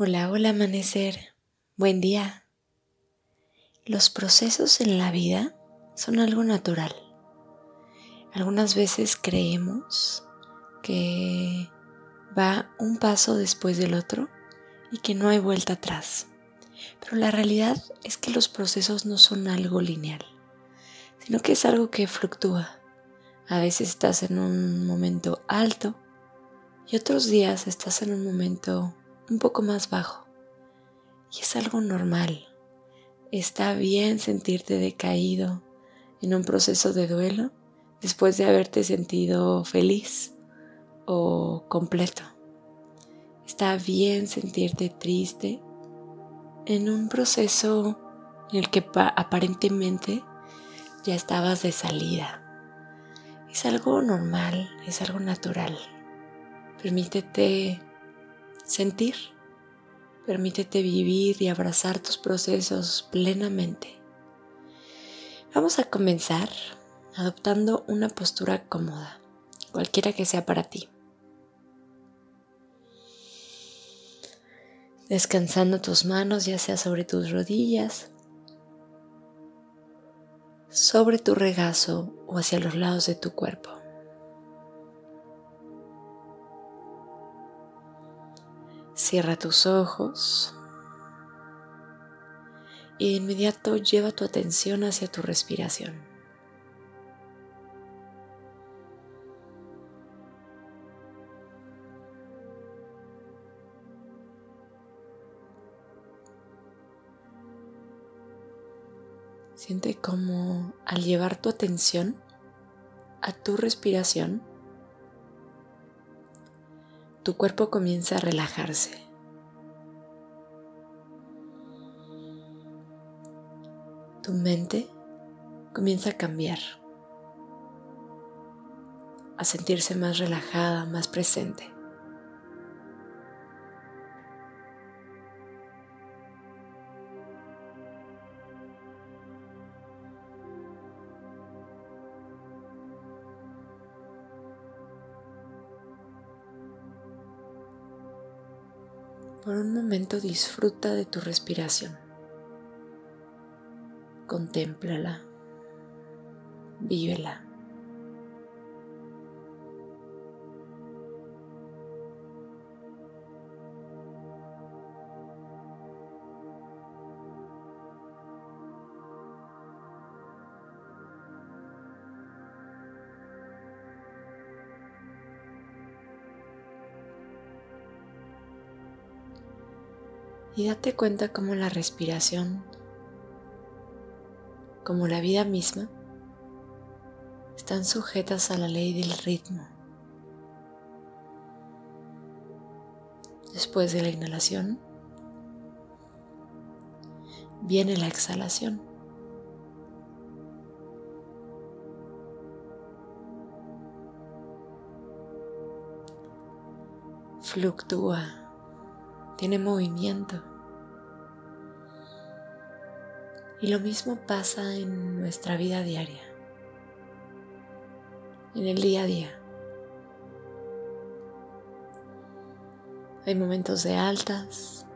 Hola, hola amanecer. Buen día. Los procesos en la vida son algo natural. Algunas veces creemos que va un paso después del otro y que no hay vuelta atrás. Pero la realidad es que los procesos no son algo lineal, sino que es algo que fluctúa. A veces estás en un momento alto y otros días estás en un momento un poco más bajo. Y es algo normal. Está bien sentirte decaído en un proceso de duelo después de haberte sentido feliz o completo. Está bien sentirte triste en un proceso en el que aparentemente ya estabas de salida. Es algo normal, es algo natural. Permítete sentir. Permítete vivir y abrazar tus procesos plenamente. Vamos a comenzar adoptando una postura cómoda, cualquiera que sea para ti. Descansando tus manos ya sea sobre tus rodillas, sobre tu regazo o hacia los lados de tu cuerpo. Cierra tus ojos y de inmediato lleva tu atención hacia tu respiración. Siente como al llevar tu atención a tu respiración, tu cuerpo comienza a relajarse. Tu mente comienza a cambiar, a sentirse más relajada, más presente. Por un momento disfruta de tu respiración. Contémplala. Vívela. Y date cuenta cómo la respiración, como la vida misma, están sujetas a la ley del ritmo. Después de la inhalación, viene la exhalación. Fluctúa tiene movimiento. Y lo mismo pasa en nuestra vida diaria, en el día a día. Hay momentos de altas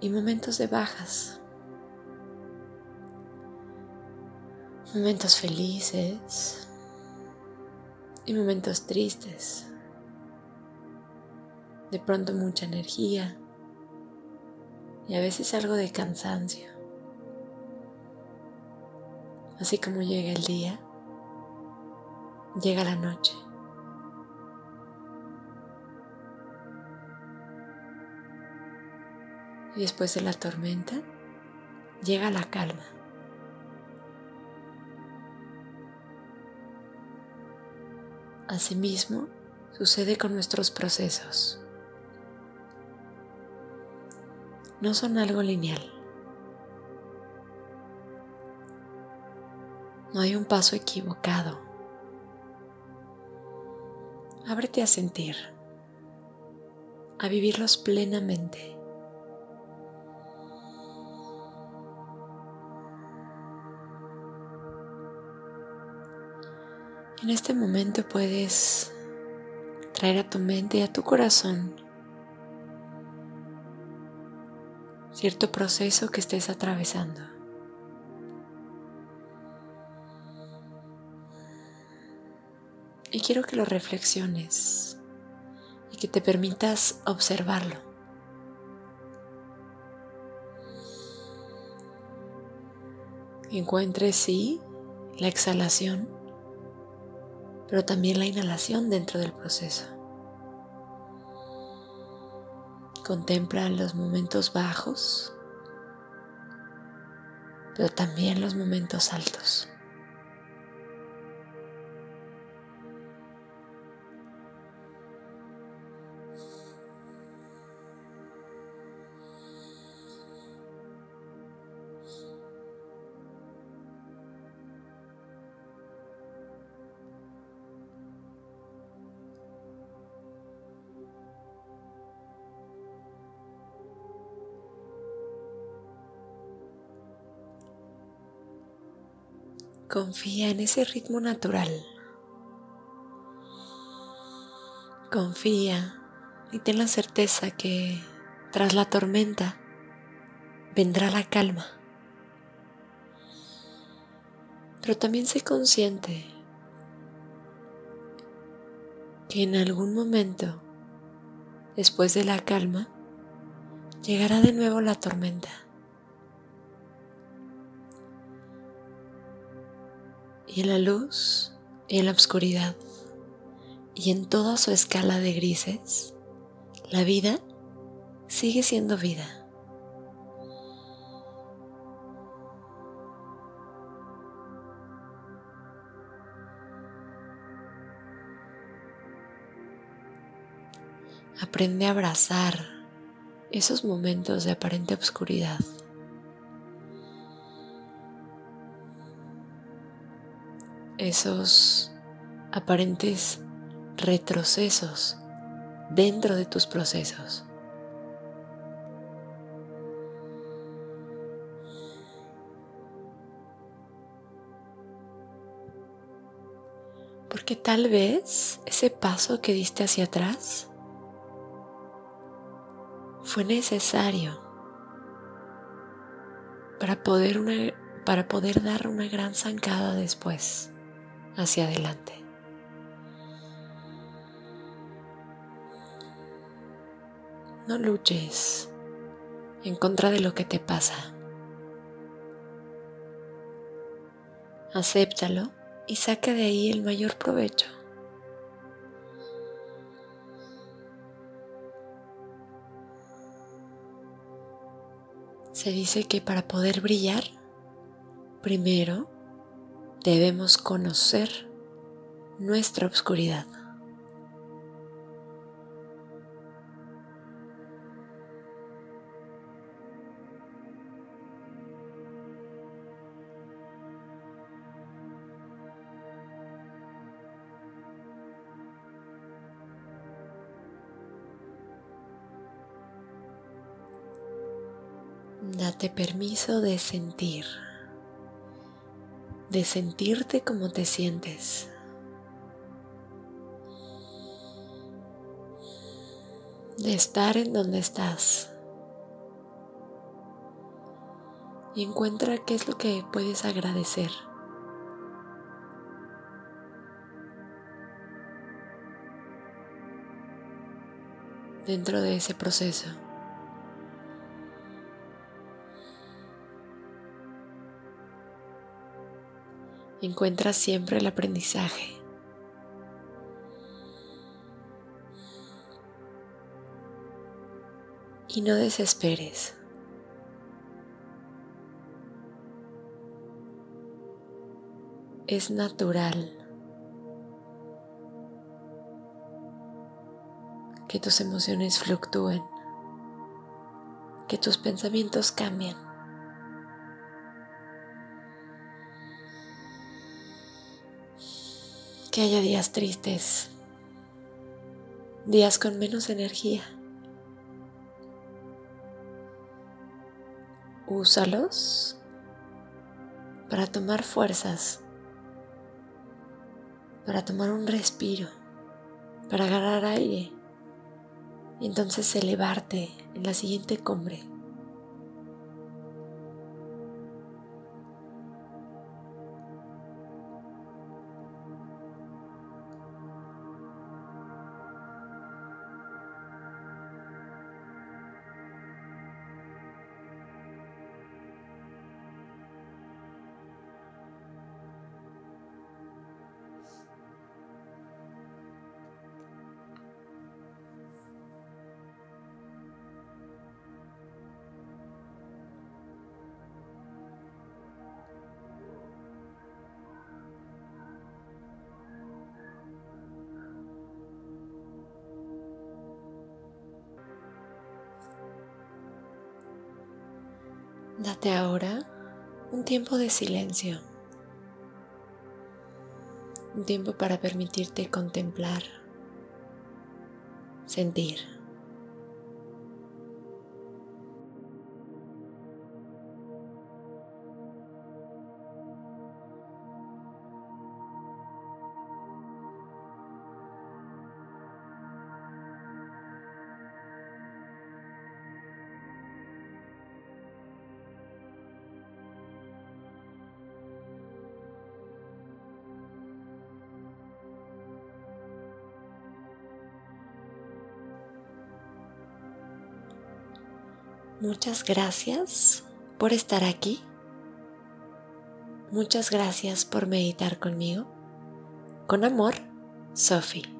y momentos de bajas. Momentos felices y momentos tristes. De pronto mucha energía y a veces algo de cansancio. Así como llega el día, llega la noche. Y después de la tormenta, llega la calma. Asimismo, sucede con nuestros procesos. No son algo lineal. No hay un paso equivocado. Ábrete a sentir, a vivirlos plenamente. En este momento puedes traer a tu mente y a tu corazón cierto proceso que estés atravesando. Y quiero que lo reflexiones y que te permitas observarlo. Encuentres, sí, la exhalación, pero también la inhalación dentro del proceso. Contempla los momentos bajos, pero también los momentos altos. Confía en ese ritmo natural. Confía y ten la certeza que tras la tormenta vendrá la calma. Pero también sé consciente que en algún momento, después de la calma, llegará de nuevo la tormenta. Y en la luz y en la oscuridad y en toda su escala de grises, la vida sigue siendo vida. Aprende a abrazar esos momentos de aparente oscuridad. Esos aparentes retrocesos dentro de tus procesos. Porque tal vez ese paso que diste hacia atrás fue necesario para poder, para poder dar una gran zancada después hacia adelante. No luches en contra de lo que te pasa. Acéptalo y saca de ahí el mayor provecho. Se dice que para poder brillar, primero debemos conocer nuestra oscuridad. Date permiso de sentir de sentirte como te sientes. De estar en donde estás. Y encuentra qué es lo que puedes agradecer. dentro de ese proceso. Encuentra siempre el aprendizaje. Y no desesperes. Es natural que tus emociones fluctúen, que tus pensamientos cambien. Que haya días tristes, días con menos energía. Úsalos para tomar fuerzas, para tomar un respiro, para agarrar aire y entonces elevarte en la siguiente cumbre. Date ahora un tiempo de silencio, un tiempo para permitirte contemplar, sentir. Muchas gracias por estar aquí. Muchas gracias por meditar conmigo. Con amor, Sophie.